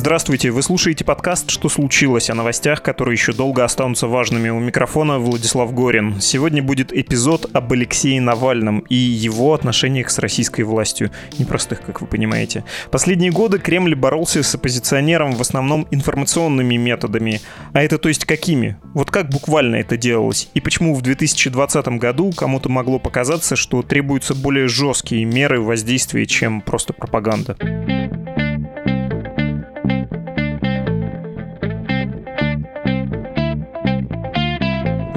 Здравствуйте, вы слушаете подкаст «Что случилось?» о новостях, которые еще долго останутся важными. У микрофона Владислав Горин. Сегодня будет эпизод об Алексее Навальном и его отношениях с российской властью. Непростых, как вы понимаете. Последние годы Кремль боролся с оппозиционером в основном информационными методами. А это то есть какими? Вот как буквально это делалось? И почему в 2020 году кому-то могло показаться, что требуются более жесткие меры воздействия, чем просто пропаганда?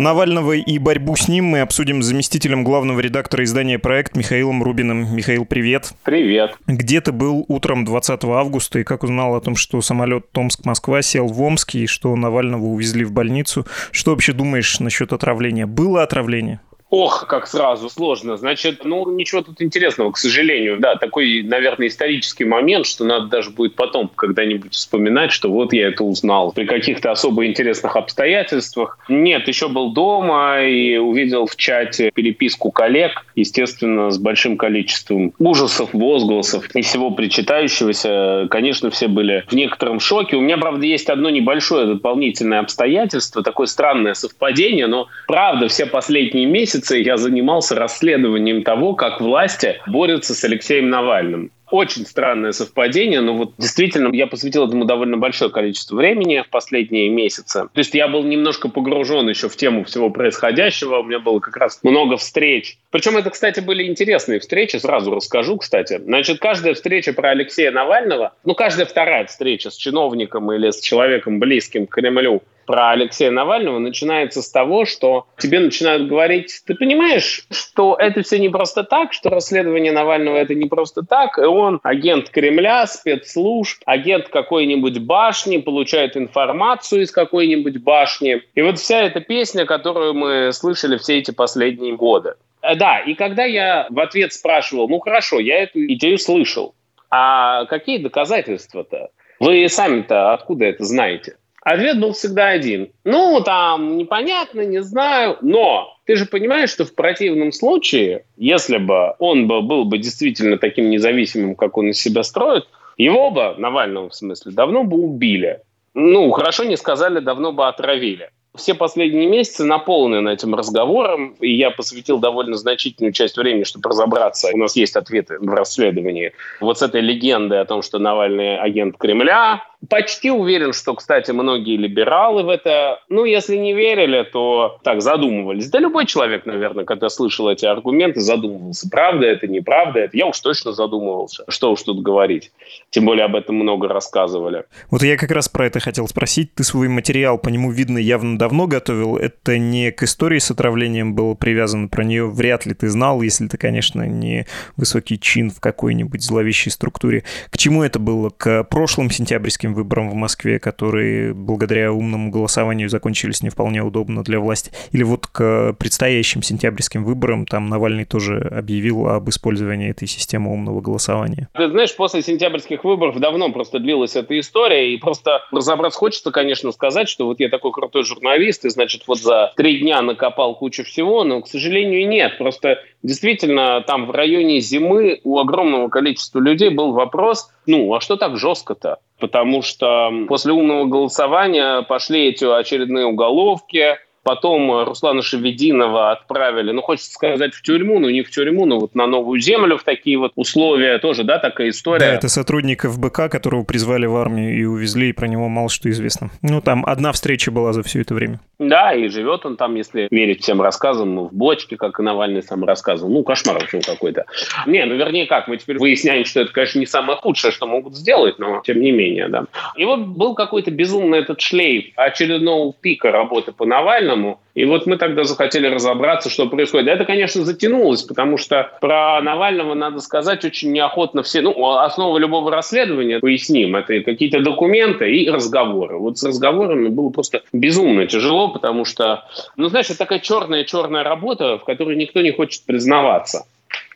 Навального и борьбу с ним мы обсудим с заместителем главного редактора издания «Проект» Михаилом Рубиным. Михаил, привет. Привет. Где ты был утром 20 августа и как узнал о том, что самолет Томск-Москва сел в Омске и что Навального увезли в больницу? Что вообще думаешь насчет отравления? Было отравление? Ох, как сразу, сложно. Значит, ну, ничего тут интересного, к сожалению. Да, такой, наверное, исторический момент, что надо даже будет потом когда-нибудь вспоминать, что вот я это узнал при каких-то особо интересных обстоятельствах. Нет, еще был дома и увидел в чате переписку коллег, естественно, с большим количеством ужасов, возгласов и всего причитающегося. Конечно, все были в некотором шоке. У меня, правда, есть одно небольшое дополнительное обстоятельство, такое странное совпадение, но, правда, все последние месяцы месяцы я занимался расследованием того, как власти борются с Алексеем Навальным. Очень странное совпадение, но вот действительно я посвятил этому довольно большое количество времени в последние месяцы. То есть я был немножко погружен еще в тему всего происходящего, у меня было как раз много встреч. Причем это, кстати, были интересные встречи, сразу расскажу, кстати. Значит, каждая встреча про Алексея Навального, ну, каждая вторая встреча с чиновником или с человеком близким к Кремлю, про Алексея Навального начинается с того, что тебе начинают говорить, ты понимаешь, что это все не просто так, что расследование Навального это не просто так, и он агент Кремля, спецслужб, агент какой-нибудь башни, получает информацию из какой-нибудь башни. И вот вся эта песня, которую мы слышали все эти последние годы. Э, да, и когда я в ответ спрашивал, ну хорошо, я эту идею слышал, а какие доказательства-то? Вы сами-то откуда это знаете? Ответ был всегда один. Ну, там, непонятно, не знаю, но ты же понимаешь, что в противном случае, если бы он бы, был бы действительно таким независимым, как он из себя строит, его бы, Навального в смысле, давно бы убили. Ну, хорошо не сказали, давно бы отравили. Все последние месяцы наполнены этим разговором, и я посвятил довольно значительную часть времени, чтобы разобраться. У нас есть ответы в расследовании. Вот с этой легендой о том, что Навальный агент Кремля, Почти уверен, что, кстати, многие либералы в это, ну, если не верили, то так задумывались. Да любой человек, наверное, когда слышал эти аргументы, задумывался, правда это, неправда это. Я уж точно задумывался, что уж тут говорить. Тем более об этом много рассказывали. Вот я как раз про это хотел спросить. Ты свой материал, по нему видно, явно давно готовил. Это не к истории с отравлением было привязано, про нее вряд ли ты знал, если ты, конечно, не высокий чин в какой-нибудь зловещей структуре. К чему это было? К прошлым сентябрьским выборам в Москве, которые благодаря умному голосованию закончились не вполне удобно для власти. Или вот к предстоящим сентябрьским выборам там Навальный тоже объявил об использовании этой системы умного голосования. Ты знаешь, после сентябрьских выборов давно просто длилась эта история, и просто разобраться хочется, конечно, сказать, что вот я такой крутой журналист, и, значит, вот за три дня накопал кучу всего, но, к сожалению, нет. Просто действительно там в районе зимы у огромного количества людей был вопрос, ну, а что так жестко-то? Потому что после умного голосования пошли эти очередные уголовки, Потом Руслана Шевединова отправили, ну, хочется сказать, в тюрьму, но не в тюрьму, но вот на новую землю в такие вот условия. Тоже, да, такая история. Да, это сотрудник ФБК, которого призвали в армию и увезли, и про него мало что известно. Ну, там одна встреча была за все это время. Да, и живет он там, если верить всем рассказам, ну, в бочке, как и Навальный сам рассказывал. Ну, кошмар вообще какой-то. Не, ну, вернее, как, мы теперь выясняем, что это, конечно, не самое худшее, что могут сделать, но тем не менее, да. И вот был какой-то безумный этот шлейф очередного пика работы по Навальному, Навальному. И вот мы тогда захотели разобраться, что происходит. Это, конечно, затянулось, потому что про Навального, надо сказать, очень неохотно все... Ну, основа любого расследования, поясним, это какие-то документы и разговоры. Вот с разговорами было просто безумно тяжело, потому что, ну, знаешь, это такая черная-черная работа, в которой никто не хочет признаваться.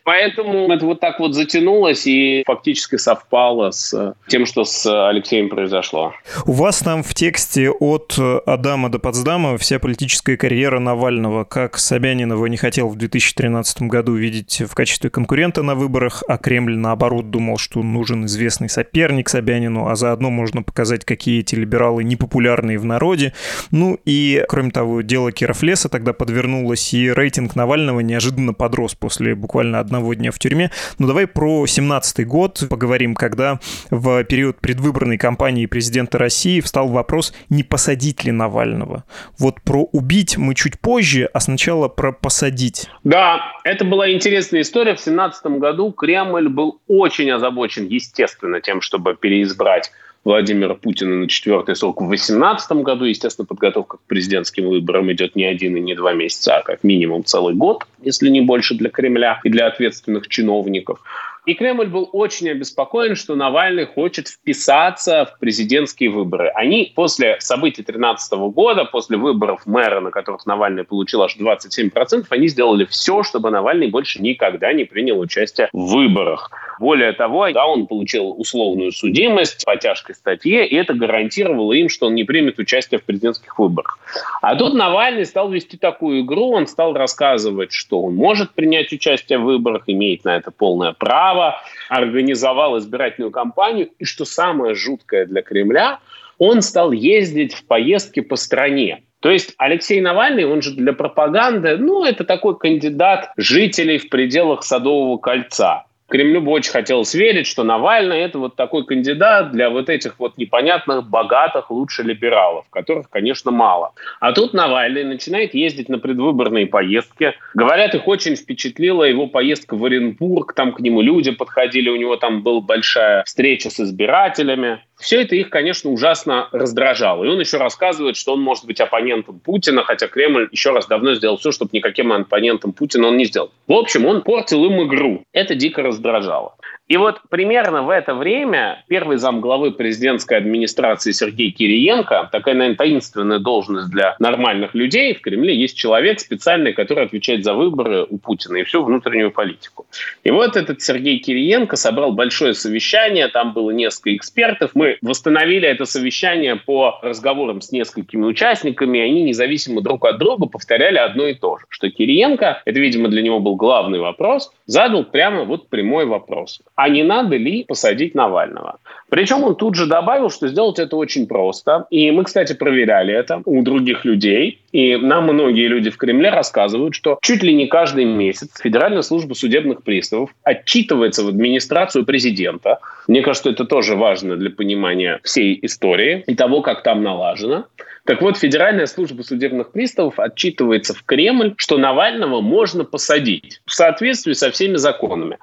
Поэтому это вот так вот затянулось и фактически совпало с тем, что с Алексеем произошло. У вас там в тексте от Адама до Потсдама вся политическая карьера Навального. Как Собянин его не хотел в 2013 году видеть в качестве конкурента на выборах, а Кремль, наоборот, думал, что нужен известный соперник Собянину, а заодно можно показать, какие эти либералы непопулярные в народе. Ну и, кроме того, дело Кировлеса тогда подвернулось, и рейтинг Навального неожиданно подрос после буквально одного одного дня в тюрьме. Но давай про 17 год поговорим, когда в период предвыборной кампании президента России встал вопрос, не посадить ли Навального. Вот про убить мы чуть позже, а сначала про посадить. Да, это была интересная история. В 17 году Кремль был очень озабочен, естественно, тем, чтобы переизбрать Владимира Путина на четвертый срок в 2018 году. Естественно, подготовка к президентским выборам идет не один и не два месяца, а как минимум целый год, если не больше для Кремля и для ответственных чиновников. И Кремль был очень обеспокоен, что Навальный хочет вписаться в президентские выборы. Они после событий 2013 года, после выборов мэра, на которых Навальный получил аж 27%, они сделали все, чтобы Навальный больше никогда не принял участие в выборах. Более того, да, он получил условную судимость по тяжкой статье, и это гарантировало им, что он не примет участие в президентских выборах. А тут Навальный стал вести такую игру, он стал рассказывать, что он может принять участие в выборах, имеет на это полное право, организовал избирательную кампанию, и что самое жуткое для Кремля, он стал ездить в поездки по стране. То есть Алексей Навальный, он же для пропаганды, ну, это такой кандидат жителей в пределах Садового кольца. Кремлю бы очень хотелось верить, что Навальный это вот такой кандидат для вот этих вот непонятных, богатых, лучше либералов, которых, конечно, мало. А тут Навальный начинает ездить на предвыборные поездки. Говорят, их очень впечатлила его поездка в Оренбург, там к нему люди подходили, у него там была большая встреча с избирателями. Все это их, конечно, ужасно раздражало. И он еще рассказывает, что он может быть оппонентом Путина, хотя Кремль еще раз давно сделал все, чтобы никаким оппонентом Путина он не сделал. В общем, он портил им игру. Это дико раздражало. И вот примерно в это время первый зам главы президентской администрации Сергей Кириенко, такая, наверное, таинственная должность для нормальных людей, в Кремле есть человек специальный, который отвечает за выборы у Путина и всю внутреннюю политику. И вот этот Сергей Кириенко собрал большое совещание, там было несколько экспертов. Мы восстановили это совещание по разговорам с несколькими участниками, они независимо друг от друга повторяли одно и то же, что Кириенко, это, видимо, для него был главный вопрос, задал прямо вот прямой вопрос а не надо ли посадить Навального. Причем он тут же добавил, что сделать это очень просто. И мы, кстати, проверяли это у других людей. И нам многие люди в Кремле рассказывают, что чуть ли не каждый месяц Федеральная служба судебных приставов отчитывается в администрацию президента. Мне кажется, это тоже важно для понимания всей истории и того, как там налажено. Так вот, Федеральная служба судебных приставов отчитывается в Кремль, что Навального можно посадить в соответствии со всеми законами.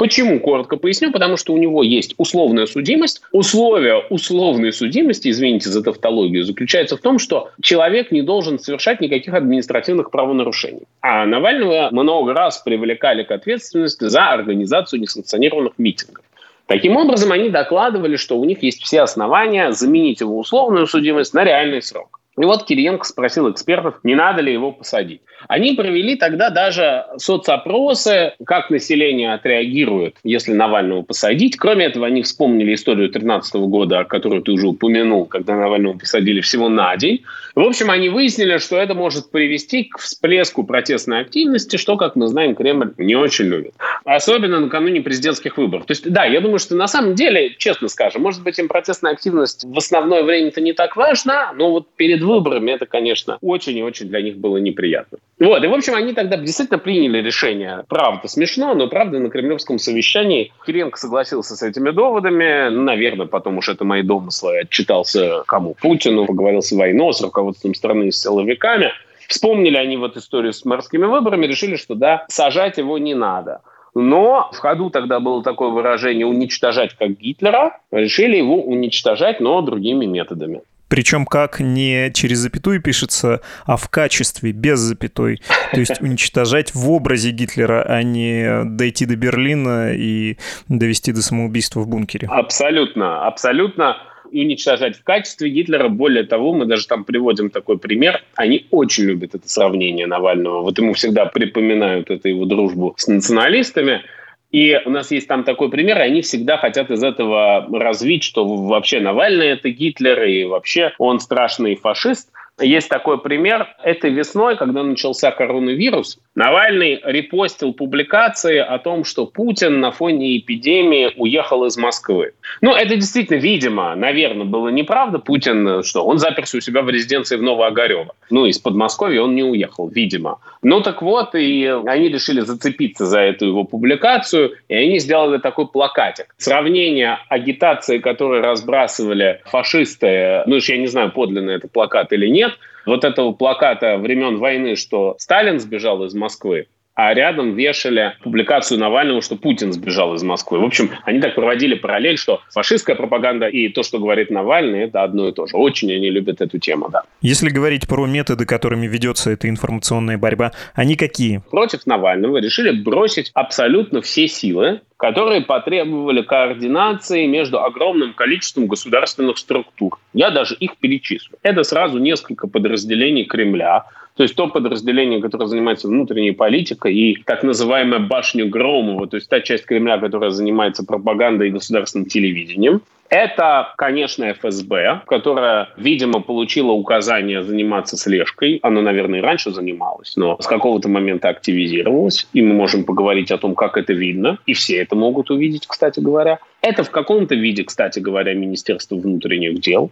Почему? Коротко поясню. Потому что у него есть условная судимость. Условие условной судимости, извините за тавтологию, заключается в том, что человек не должен совершать никаких административных правонарушений. А Навального много раз привлекали к ответственности за организацию несанкционированных митингов. Таким образом, они докладывали, что у них есть все основания заменить его условную судимость на реальный срок. И вот Кириенко спросил экспертов, не надо ли его посадить. Они провели тогда даже соцопросы, как население отреагирует, если Навального посадить. Кроме этого, они вспомнили историю 2013 года, которую ты уже упомянул, когда Навального посадили всего на день. В общем, они выяснили, что это может привести к всплеску протестной активности, что, как мы знаем, Кремль не очень любит. Особенно накануне президентских выборов. То есть, да, я думаю, что на самом деле, честно скажем, может быть, им протестная активность в основное время-то не так важна, но вот перед выборами это, конечно, очень и очень для них было неприятно. Вот, и, в общем, они тогда действительно приняли решение. Правда, смешно, но правда на кремлевском совещании Кириенко согласился с этими доводами. Наверное, потом уж это мои домыслы отчитался кому? Путину, поговорил с войной, с руководством страны, с силовиками. Вспомнили они вот историю с морскими выборами, решили, что да, сажать его не надо. Но в ходу тогда было такое выражение «уничтожать как Гитлера». Решили его уничтожать, но другими методами. Причем как не через запятую пишется, а в качестве, без запятой. То есть уничтожать в образе Гитлера, а не дойти до Берлина и довести до самоубийства в бункере. Абсолютно, абсолютно. и уничтожать в качестве Гитлера. Более того, мы даже там приводим такой пример. Они очень любят это сравнение Навального. Вот ему всегда припоминают эту его дружбу с националистами. И у нас есть там такой пример, и они всегда хотят из этого развить, что вообще Навальный это Гитлер, и вообще он страшный фашист. Есть такой пример. Этой весной, когда начался коронавирус, Навальный репостил публикации о том, что Путин на фоне эпидемии уехал из Москвы. Ну, это действительно, видимо, наверное, было неправда. Путин, что он заперся у себя в резиденции в Новоогарево. Ну, из Подмосковья он не уехал, видимо. Ну, так вот, и они решили зацепиться за эту его публикацию, и они сделали такой плакатик. Сравнение агитации, которую разбрасывали фашисты, ну, я не знаю, подлинно это плакат или нет, вот этого плаката времен войны, что Сталин сбежал из Москвы, а рядом вешали публикацию Навального, что Путин сбежал из Москвы. В общем, они так проводили параллель, что фашистская пропаганда и то, что говорит Навальный, это одно и то же. Очень они любят эту тему, да. Если говорить про методы, которыми ведется эта информационная борьба, они какие? Против Навального решили бросить абсолютно все силы, которые потребовали координации между огромным количеством государственных структур. Я даже их перечислю. Это сразу несколько подразделений Кремля, то есть то подразделение, которое занимается внутренней политикой и так называемая башня Громова, то есть та часть Кремля, которая занимается пропагандой и государственным телевидением. Это, конечно, ФСБ, которая, видимо, получила указание заниматься слежкой. Она, наверное, и раньше занималась, но с какого-то момента активизировалась. И мы можем поговорить о том, как это видно. И все это могут увидеть, кстати говоря. Это в каком-то виде, кстати говоря, Министерство внутренних дел.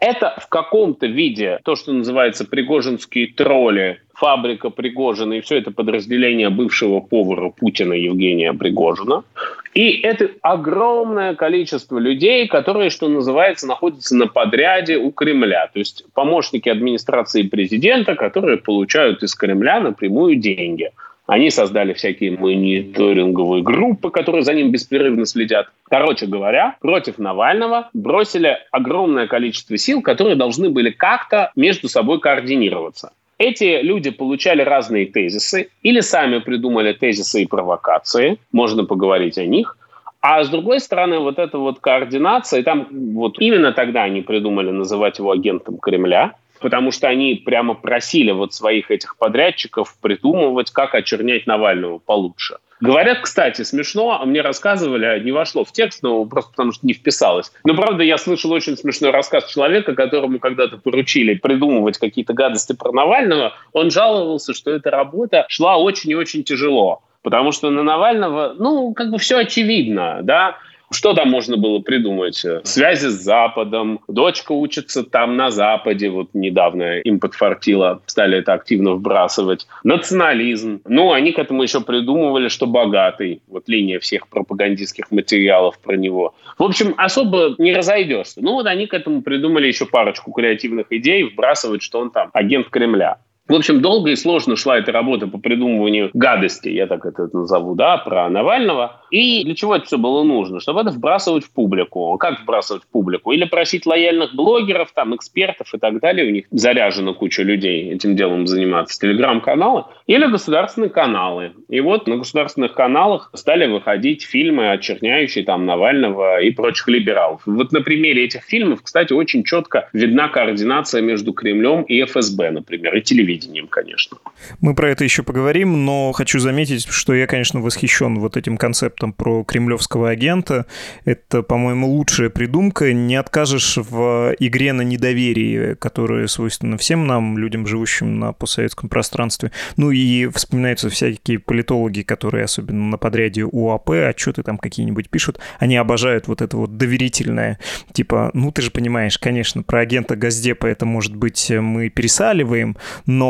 Это в каком-то виде то, что называется пригожинские тролли, фабрика Пригожина и все это подразделение бывшего повара Путина Евгения Пригожина. И это огромное количество людей, которые, что называется, находятся на подряде у Кремля. То есть помощники администрации президента, которые получают из Кремля напрямую деньги. Они создали всякие мониторинговые группы, которые за ним беспрерывно следят. Короче говоря, против Навального бросили огромное количество сил, которые должны были как-то между собой координироваться. Эти люди получали разные тезисы или сами придумали тезисы и провокации, можно поговорить о них. А с другой стороны, вот эта вот координация, и там вот именно тогда они придумали называть его агентом Кремля, потому что они прямо просили вот своих этих подрядчиков придумывать, как очернять Навального получше. Говорят, кстати, смешно, а мне рассказывали, не вошло в текст, но просто потому что не вписалось. Но, правда, я слышал очень смешной рассказ человека, которому когда-то поручили придумывать какие-то гадости про Навального. Он жаловался, что эта работа шла очень и очень тяжело. Потому что на Навального, ну, как бы все очевидно, да. Что там можно было придумать? Связи с Западом, дочка учится там на Западе, вот недавно им подфартило, стали это активно вбрасывать. Национализм. Ну, они к этому еще придумывали, что богатый. Вот линия всех пропагандистских материалов про него. В общем, особо не разойдешься. Ну, вот они к этому придумали еще парочку креативных идей, вбрасывать, что он там агент Кремля. В общем, долго и сложно шла эта работа по придумыванию гадости, я так это назову, да, про Навального. И для чего это все было нужно? Чтобы это вбрасывать в публику. Как вбрасывать в публику? Или просить лояльных блогеров, там, экспертов и так далее. У них заряжена куча людей этим делом заниматься. Телеграм-каналы. Или государственные каналы. И вот на государственных каналах стали выходить фильмы, очерняющие там Навального и прочих либералов. Вот на примере этих фильмов, кстати, очень четко видна координация между Кремлем и ФСБ, например, и телевидением, конечно. Мы про это еще поговорим, но хочу заметить, что я, конечно, восхищен вот этим концептом про кремлевского агента. Это, по-моему, лучшая придумка. Не откажешь в игре на недоверие, которое свойственно всем нам, людям, живущим на постсоветском пространстве. Ну и вспоминаются всякие политологи, которые, особенно на подряде УАП, отчеты там какие-нибудь пишут, они обожают вот это вот доверительное. Типа, ну ты же понимаешь, конечно, про агента Газдепа это, может быть, мы пересаливаем, но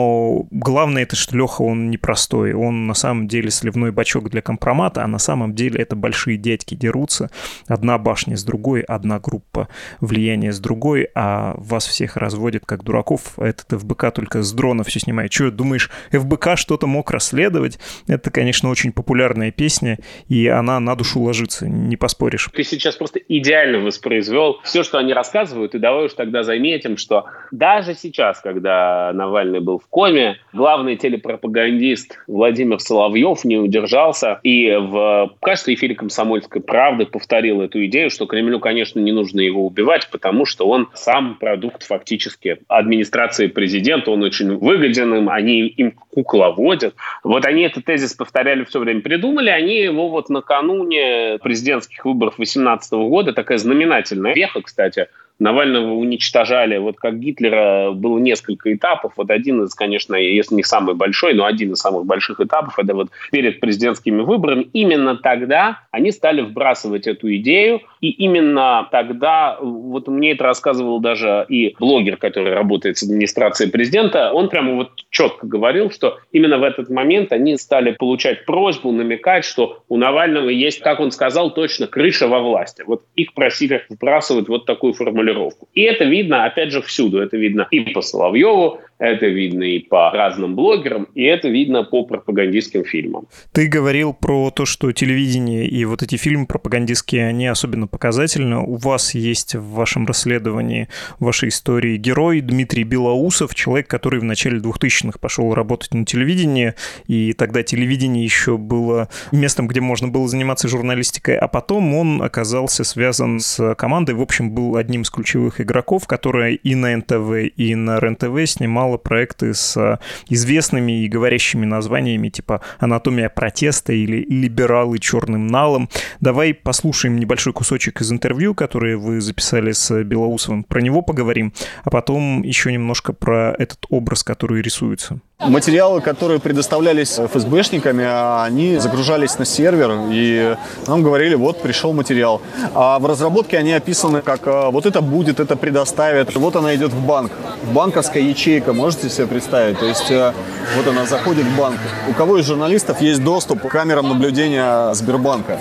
главное это, что Леха, он непростой. Он на самом деле сливной бачок для компромата, а на самом деле это большие дядьки дерутся. Одна башня с другой, одна группа влияния с другой, а вас всех разводят как дураков. Этот ФБК только с дрона все снимает. Че, думаешь, ФБК что-то мог расследовать? Это, конечно, очень популярная песня, и она на душу ложится, не поспоришь. Ты сейчас просто идеально воспроизвел все, что они рассказывают, и давай уж тогда заметим, что даже сейчас, когда Навальный был в коме. Главный телепропагандист Владимир Соловьев не удержался и в качестве эфире «Комсомольской правды» повторил эту идею, что Кремлю, конечно, не нужно его убивать, потому что он сам продукт фактически администрации президента, он очень выгоден им, они им кукловодят. Вот они этот тезис повторяли все время, придумали, они его вот накануне президентских выборов 2018 года, такая знаменательная веха, кстати, Навального уничтожали, вот как Гитлера было несколько этапов. Вот один из, конечно, если не самый большой, но один из самых больших этапов, это вот перед президентскими выборами. Именно тогда они стали вбрасывать эту идею, и именно тогда, вот мне это рассказывал даже и блогер, который работает с администрацией президента, он прямо вот четко говорил, что именно в этот момент они стали получать просьбу, намекать, что у Навального есть, как он сказал, точно крыша во власти. Вот их просили вбрасывать вот такую формулировку формулировку. И это видно, опять же, всюду. Это видно и по Соловьеву, это видно и по разным блогерам, и это видно по пропагандистским фильмам. Ты говорил про то, что телевидение и вот эти фильмы пропагандистские, они особенно показательны. У вас есть в вашем расследовании, в вашей истории герой Дмитрий Белоусов, человек, который в начале 2000-х пошел работать на телевидении, и тогда телевидение еще было местом, где можно было заниматься журналистикой, а потом он оказался связан с командой, в общем, был одним из ключевых игроков, которая и на НТВ, и на РЕН-ТВ снимал мало проекты с э, известными и говорящими названиями типа «Анатомия протеста» или «Либералы черным налом». Давай послушаем небольшой кусочек из интервью, которое вы записали с Белоусовым. Про него поговорим, а потом еще немножко про этот образ, который рисуется. Материалы, которые предоставлялись ФСБшниками, они загружались на сервер, и нам говорили, вот пришел материал. А в разработке они описаны как э, вот это будет, это предоставят. Вот она идет в банк. Банковская ячейка, можете себе представить? То есть э, вот она заходит в банк. У кого из журналистов есть доступ к камерам наблюдения Сбербанка?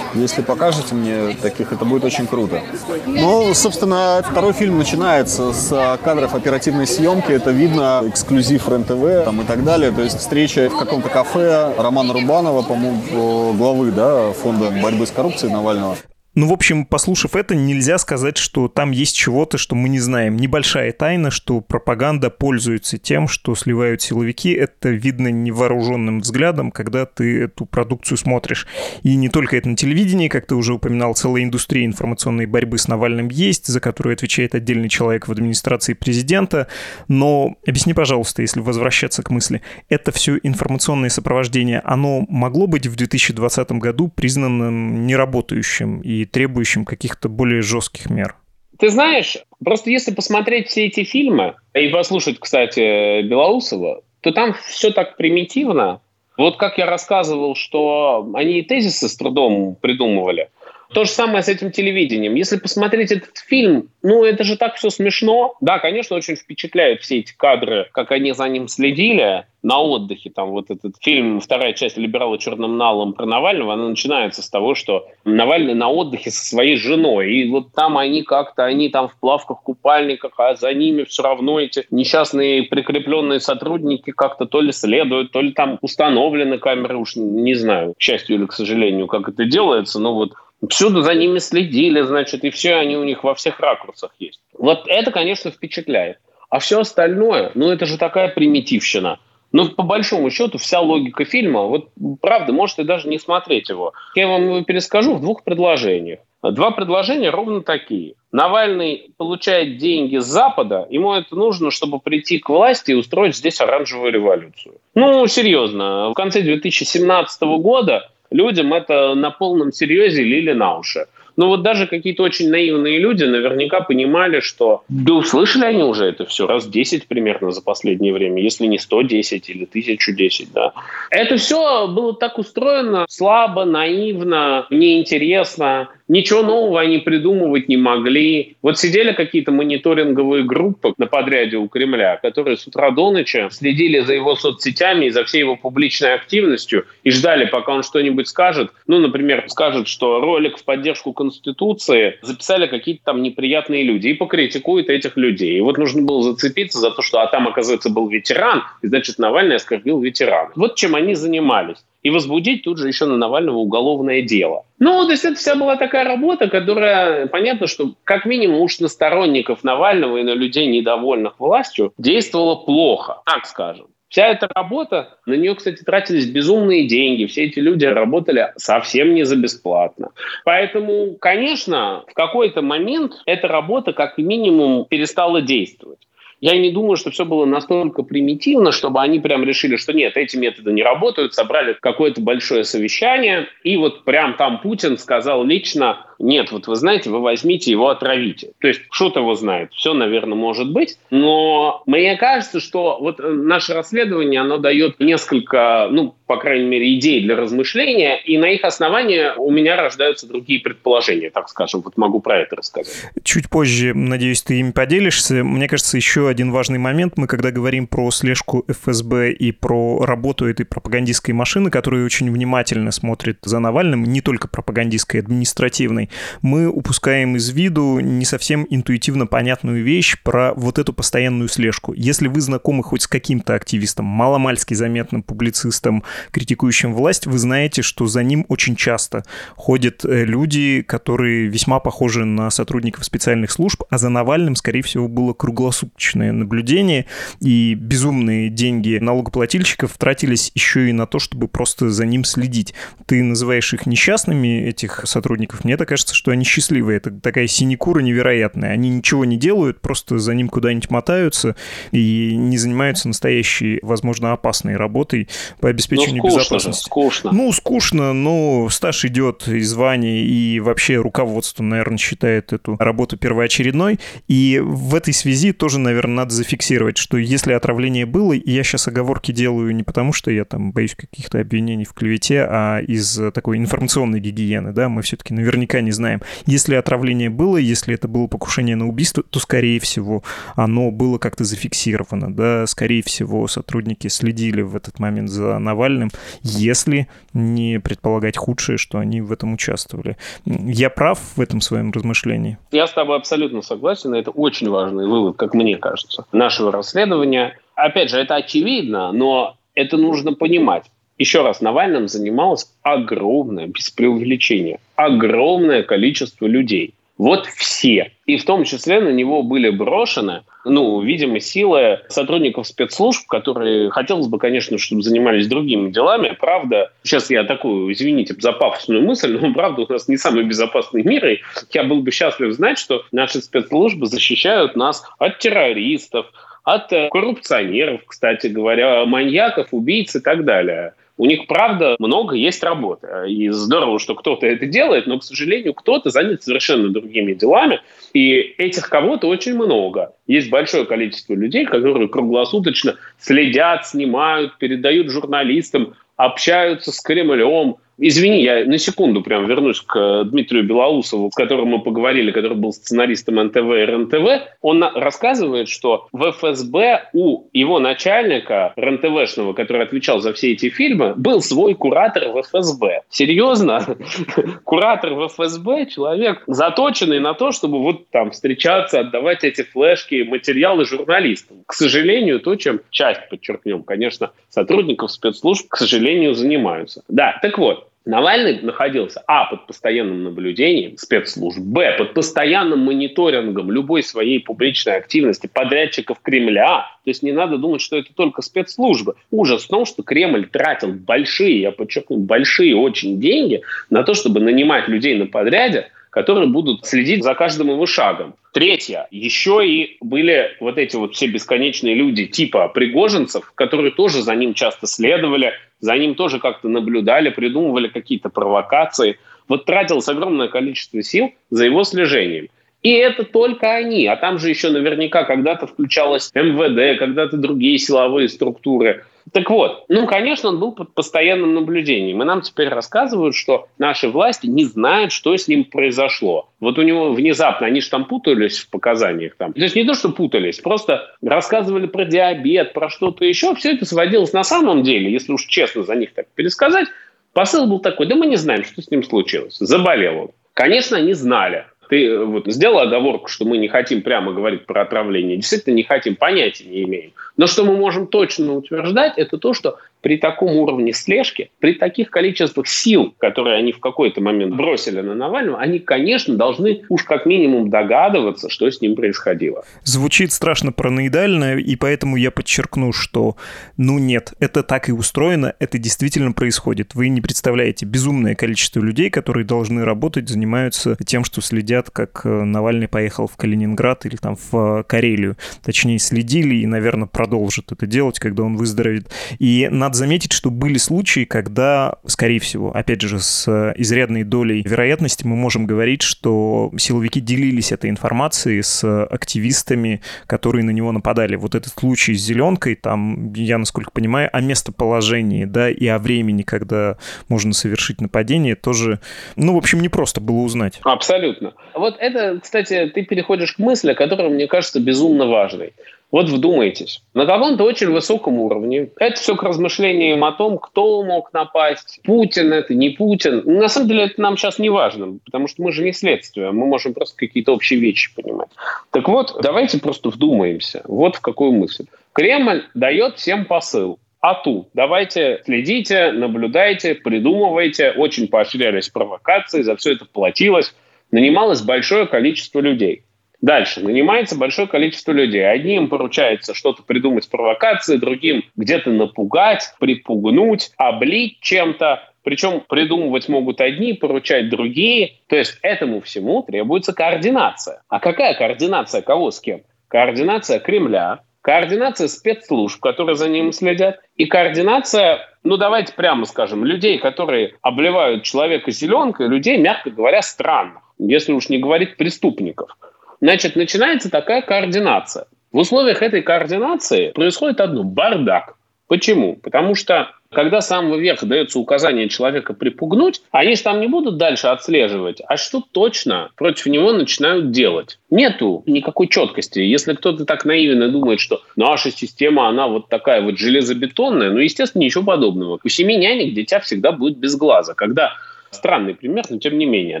Если покажете мне таких, это будет очень круто. Ну, собственно, второй фильм начинается с кадров оперативной съемки. Это видно, эксклюзив РЕН-ТВ там, и так далее. То есть встреча в каком-то кафе Романа Рубанова, по-моему, главы да, фонда борьбы с коррупцией Навального. Ну, в общем, послушав это, нельзя сказать, что там есть чего-то, что мы не знаем. Небольшая тайна, что пропаганда пользуется тем, что сливают силовики. Это видно невооруженным взглядом, когда ты эту продукцию смотришь. И не только это на телевидении, как ты уже упоминал, целая индустрия информационной борьбы с Навальным есть, за которую отвечает отдельный человек в администрации президента. Но объясни, пожалуйста, если возвращаться к мысли, это все информационное сопровождение, оно могло быть в 2020 году признанным неработающим и требующим каких-то более жестких мер? Ты знаешь, просто если посмотреть все эти фильмы и послушать, кстати, Белоусова, то там все так примитивно. Вот как я рассказывал, что они тезисы с трудом придумывали. То же самое с этим телевидением. Если посмотреть этот фильм, ну, это же так все смешно. Да, конечно, очень впечатляют все эти кадры, как они за ним следили на отдыхе. Там вот этот фильм, вторая часть «Либералы черным налом» про Навального, она начинается с того, что Навальный на отдыхе со своей женой. И вот там они как-то, они там в плавках, купальниках, а за ними все равно эти несчастные прикрепленные сотрудники как-то то ли следуют, то ли там установлены камеры, уж не знаю, к счастью или к сожалению, как это делается, но вот Всюду за ними следили, значит, и все они у них во всех ракурсах есть. Вот это, конечно, впечатляет. А все остальное, ну это же такая примитивщина. Ну, по большому счету, вся логика фильма, вот правда, можете даже не смотреть его. Я вам его перескажу в двух предложениях. Два предложения ровно такие. Навальный получает деньги с Запада, ему это нужно, чтобы прийти к власти и устроить здесь оранжевую революцию. Ну, серьезно, в конце 2017 года людям это на полном серьезе лили на уши. Но вот даже какие-то очень наивные люди наверняка понимали, что да услышали они уже это все раз 10 примерно за последнее время, если не 110 или 1010, да. Это все было так устроено слабо, наивно, неинтересно. Ничего нового они придумывать не могли. Вот сидели какие-то мониторинговые группы на подряде у Кремля, которые с утра до ночи следили за его соцсетями и за всей его публичной активностью и ждали, пока он что-нибудь скажет. Ну, например, скажет, что ролик в поддержку Конституции записали какие-то там неприятные люди и покритикует этих людей. И вот нужно было зацепиться за то, что а там, оказывается, был ветеран, и значит, Навальный оскорбил ветерана. Вот чем они занимались. И возбудить тут же еще на Навального уголовное дело. Ну, то есть это вся была такая работа, которая, понятно, что как минимум уж на сторонников Навального и на людей, недовольных властью, действовала плохо, так скажем. Вся эта работа, на нее, кстати, тратились безумные деньги. Все эти люди работали совсем не за бесплатно. Поэтому, конечно, в какой-то момент эта работа как минимум перестала действовать. Я не думаю, что все было настолько примитивно, чтобы они прям решили, что нет, эти методы не работают, собрали какое-то большое совещание, и вот прям там Путин сказал лично, нет, вот вы знаете, вы возьмите его, отравите. То есть что-то его знает. Все, наверное, может быть. Но мне кажется, что вот э, наше расследование, оно дает несколько, ну, по крайней мере, идей для размышления, и на их основании у меня рождаются другие предположения, так скажем. Вот могу про это рассказать. Чуть позже, надеюсь, ты ими поделишься. Мне кажется, еще один важный момент. Мы, когда говорим про слежку ФСБ и про работу этой пропагандистской машины, которая очень внимательно смотрит за Навальным, не только пропагандистской, административной, мы упускаем из виду не совсем интуитивно понятную вещь про вот эту постоянную слежку. Если вы знакомы хоть с каким-то активистом, маломальски заметным публицистом, критикующим власть, вы знаете, что за ним очень часто ходят э, люди, которые весьма похожи на сотрудников специальных служб, а за Навальным, скорее всего, было круглосуточное наблюдение, и безумные деньги налогоплательщиков тратились еще и на то, чтобы просто за ним следить. Ты называешь их несчастными, этих сотрудников. Мне так кажется, что они счастливые. Это такая синекура невероятная. Они ничего не делают, просто за ним куда-нибудь мотаются и не занимаются настоящей, возможно, опасной работой по обеспечению ну, скучно безопасности. Же, скучно. Ну, скучно, но стаж идет и звание, и вообще руководство, наверное, считает эту работу первоочередной. И в этой связи тоже, наверное, надо зафиксировать, что если отравление было, и я сейчас оговорки делаю не потому, что я там боюсь каких-то обвинений в клевете, а из такой информационной гигиены, да, мы все-таки наверняка не знаем. Если отравление было, если это было покушение на убийство, то, скорее всего, оно было как-то зафиксировано, да, скорее всего, сотрудники следили в этот момент за Навальным, если не предполагать худшее, что они в этом участвовали. Я прав в этом своем размышлении? Я с тобой абсолютно согласен, это очень важный вывод, как мне кажется, нашего расследования. Опять же, это очевидно, но это нужно понимать. Еще раз, Навальным занималось огромное, без преувеличения, огромное количество людей. Вот все. И в том числе на него были брошены, ну, видимо, силы сотрудников спецслужб, которые хотелось бы, конечно, чтобы занимались другими делами. Правда, сейчас я такую, извините за пафосную мысль, но правда у нас не самый безопасный мир, и я был бы счастлив знать, что наши спецслужбы защищают нас от террористов, от коррупционеров, кстати говоря, маньяков, убийц и так далее. У них, правда, много есть работы. И здорово, что кто-то это делает, но, к сожалению, кто-то занят совершенно другими делами. И этих кого-то очень много. Есть большое количество людей, которые круглосуточно следят, снимают, передают журналистам, общаются с Кремлем, Извини, я на секунду прям вернусь к э, Дмитрию Белоусову, с которым мы поговорили, который был сценаристом НТВ и РНТВ. Он рассказывает, что в ФСБ у его начальника РНТВшного, который отвечал за все эти фильмы, был свой куратор в ФСБ. Серьезно? Куратор в ФСБ, человек заточенный на то, чтобы вот там встречаться, отдавать эти флешки, материалы журналистам. К сожалению, то, чем часть, подчеркнем, конечно, сотрудников спецслужб, к сожалению, занимаются. Да, так вот, Навальный находился, а, под постоянным наблюдением спецслужб, б, под постоянным мониторингом любой своей публичной активности подрядчиков Кремля. То есть не надо думать, что это только спецслужбы. Ужас в том, что Кремль тратил большие, я подчеркну, большие очень деньги на то, чтобы нанимать людей на подряде, которые будут следить за каждым его шагом. Третье. Еще и были вот эти вот все бесконечные люди типа пригожинцев, которые тоже за ним часто следовали, за ним тоже как-то наблюдали, придумывали какие-то провокации. Вот тратилось огромное количество сил за его слежением. И это только они. А там же еще наверняка когда-то включалось МВД, когда-то другие силовые структуры. Так вот, ну, конечно, он был под постоянным наблюдением. И нам теперь рассказывают, что наши власти не знают, что с ним произошло. Вот у него внезапно, они же там путались в показаниях. Там. То есть не то, что путались, просто рассказывали про диабет, про что-то еще. Все это сводилось на самом деле, если уж честно за них так пересказать, посыл был такой, да мы не знаем, что с ним случилось. Заболел он. Конечно, они знали. Ты э, вот сделал оговорку, что мы не хотим прямо говорить про отравление. Действительно не хотим, понятия не имеем. Но что мы можем точно утверждать, это то, что при таком уровне слежки, при таких количествах сил, которые они в какой-то момент бросили на Навального, они, конечно, должны уж как минимум догадываться, что с ним происходило. Звучит страшно параноидально, и поэтому я подчеркну, что, ну нет, это так и устроено, это действительно происходит. Вы не представляете, безумное количество людей, которые должны работать, занимаются тем, что следят, как э, Навальный поехал в Калининград или там в Карелию. Точнее, следили и, наверное, продолжат это делать, когда он выздоровеет. И надо заметить, что были случаи, когда, скорее всего, опять же, с изрядной долей вероятности мы можем говорить, что силовики делились этой информацией с активистами, которые на него нападали. Вот этот случай с зеленкой, там, я, насколько понимаю, о местоположении, да, и о времени, когда можно совершить нападение, тоже, ну, в общем, не просто было узнать. Абсолютно. Вот это, кстати, ты переходишь к мысли, которая, мне кажется, безумно важной. Вот вдумайтесь, на каком-то очень высоком уровне. Это все к размышлениям о том, кто мог напасть, Путин это, не Путин. На самом деле это нам сейчас не важно, потому что мы же не следствие, мы можем просто какие-то общие вещи понимать. Так вот, давайте просто вдумаемся. Вот в какую мысль. Кремль дает всем посыл. АТУ. Давайте следите, наблюдайте, придумывайте. Очень поощрялись провокации, за все это платилось. Нанималось большое количество людей. Дальше. Нанимается большое количество людей. Одним поручается что-то придумать провокации, другим где-то напугать, припугнуть, облить чем-то. Причем придумывать могут одни, поручать другие. То есть этому всему требуется координация. А какая координация кого с кем? Координация Кремля, координация спецслужб, которые за ним следят, и координация, ну давайте прямо скажем, людей, которые обливают человека зеленкой, людей, мягко говоря, странных, если уж не говорить преступников. Значит, начинается такая координация. В условиях этой координации происходит одно – бардак. Почему? Потому что когда с самого верха дается указание человека припугнуть, они же там не будут дальше отслеживать, а что точно против него начинают делать. Нету никакой четкости. Если кто-то так наивно думает, что наша система, она вот такая вот железобетонная, ну, естественно, ничего подобного. У семи нянек дитя всегда будет без глаза. Когда странный пример, но тем не менее,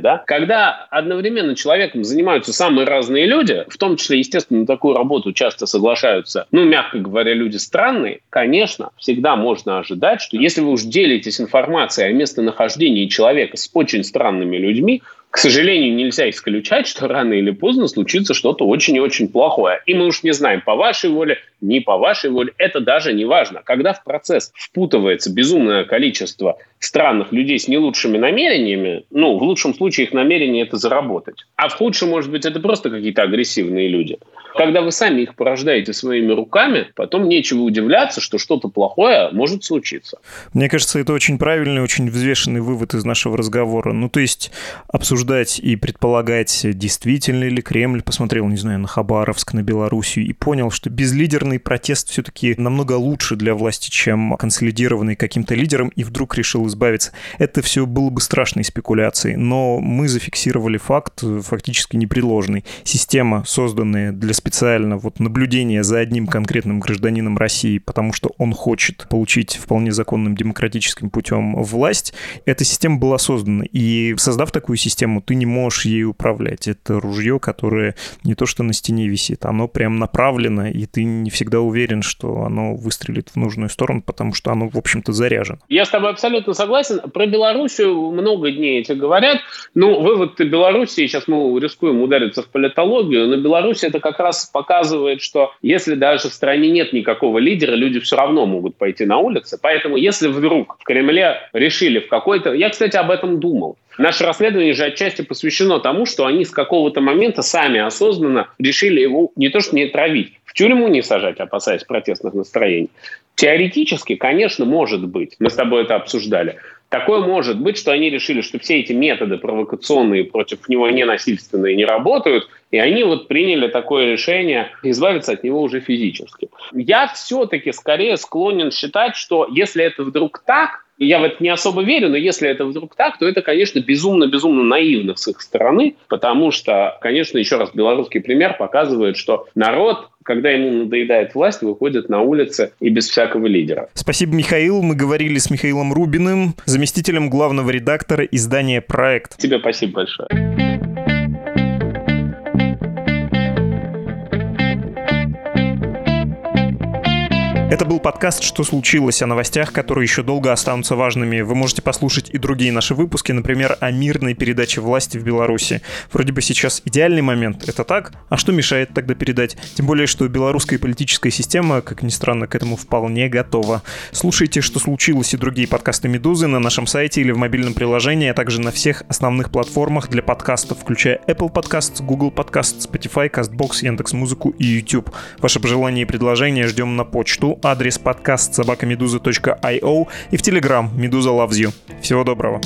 да, когда одновременно человеком занимаются самые разные люди, в том числе, естественно, на такую работу часто соглашаются, ну, мягко говоря, люди странные, конечно, всегда можно ожидать, что если вы уж делитесь информацией о местонахождении человека с очень странными людьми, к сожалению, нельзя исключать, что рано или поздно случится что-то очень и очень плохое. И мы уж не знаем, по вашей воле, не по вашей воле, это даже не важно. Когда в процесс впутывается безумное количество странных людей с не лучшими намерениями, ну, в лучшем случае их намерение это заработать. А в худшем, может быть, это просто какие-то агрессивные люди. Когда вы сами их порождаете своими руками, потом нечего удивляться, что что-то плохое может случиться. Мне кажется, это очень правильный, очень взвешенный вывод из нашего разговора. Ну, то есть обсуждать и предполагать, действительно ли Кремль посмотрел, не знаю, на Хабаровск, на Белоруссию и понял, что безлидерный протест все-таки намного лучше для власти, чем консолидированный каким-то лидером, и вдруг решил избавиться. Это все было бы страшной спекуляцией, но мы зафиксировали факт, фактически непреложный. Система, созданная для специально вот наблюдение за одним конкретным гражданином России, потому что он хочет получить вполне законным демократическим путем власть, эта система была создана. И создав такую систему, ты не можешь ей управлять. Это ружье, которое не то что на стене висит, оно прям направлено, и ты не всегда уверен, что оно выстрелит в нужную сторону, потому что оно, в общем-то, заряжено. Я с тобой абсолютно согласен. Про Белоруссию много дней эти говорят. Ну, вывод Белоруссии, сейчас мы рискуем удариться в политологию, но Беларусь это как раз раз показывает, что если даже в стране нет никакого лидера, люди все равно могут пойти на улицы. Поэтому если вдруг в Кремле решили в какой-то... Я, кстати, об этом думал. Наше расследование же отчасти посвящено тому, что они с какого-то момента сами осознанно решили его не то что не травить, в тюрьму не сажать, опасаясь протестных настроений. Теоретически, конечно, может быть. Мы с тобой это обсуждали. Такое может быть, что они решили, что все эти методы провокационные против него ненасильственные не работают, и они вот приняли такое решение избавиться от него уже физически. Я все-таки скорее склонен считать, что если это вдруг так, я в это не особо верю, но если это вдруг так, то это, конечно, безумно-безумно наивно с их стороны, потому что, конечно, еще раз, белорусский пример показывает, что народ когда ему надоедает власть, выходит на улицы и без всякого лидера. Спасибо, Михаил. Мы говорили с Михаилом Рубиным, заместителем главного редактора издания «Проект». Тебе спасибо большое. Это был подкаст «Что случилось?» о новостях, которые еще долго останутся важными. Вы можете послушать и другие наши выпуски, например, о мирной передаче власти в Беларуси. Вроде бы сейчас идеальный момент, это так? А что мешает тогда передать? Тем более, что белорусская политическая система, как ни странно, к этому вполне готова. Слушайте «Что случилось?» и другие подкасты «Медузы» на нашем сайте или в мобильном приложении, а также на всех основных платформах для подкастов, включая Apple Podcasts, Google Podcasts, Spotify, CastBox, Яндекс.Музыку и YouTube. Ваши пожелания и предложения ждем на почту адрес подкаст собакамедуза.io и в Телеграм «Медуза loves you». Всего доброго.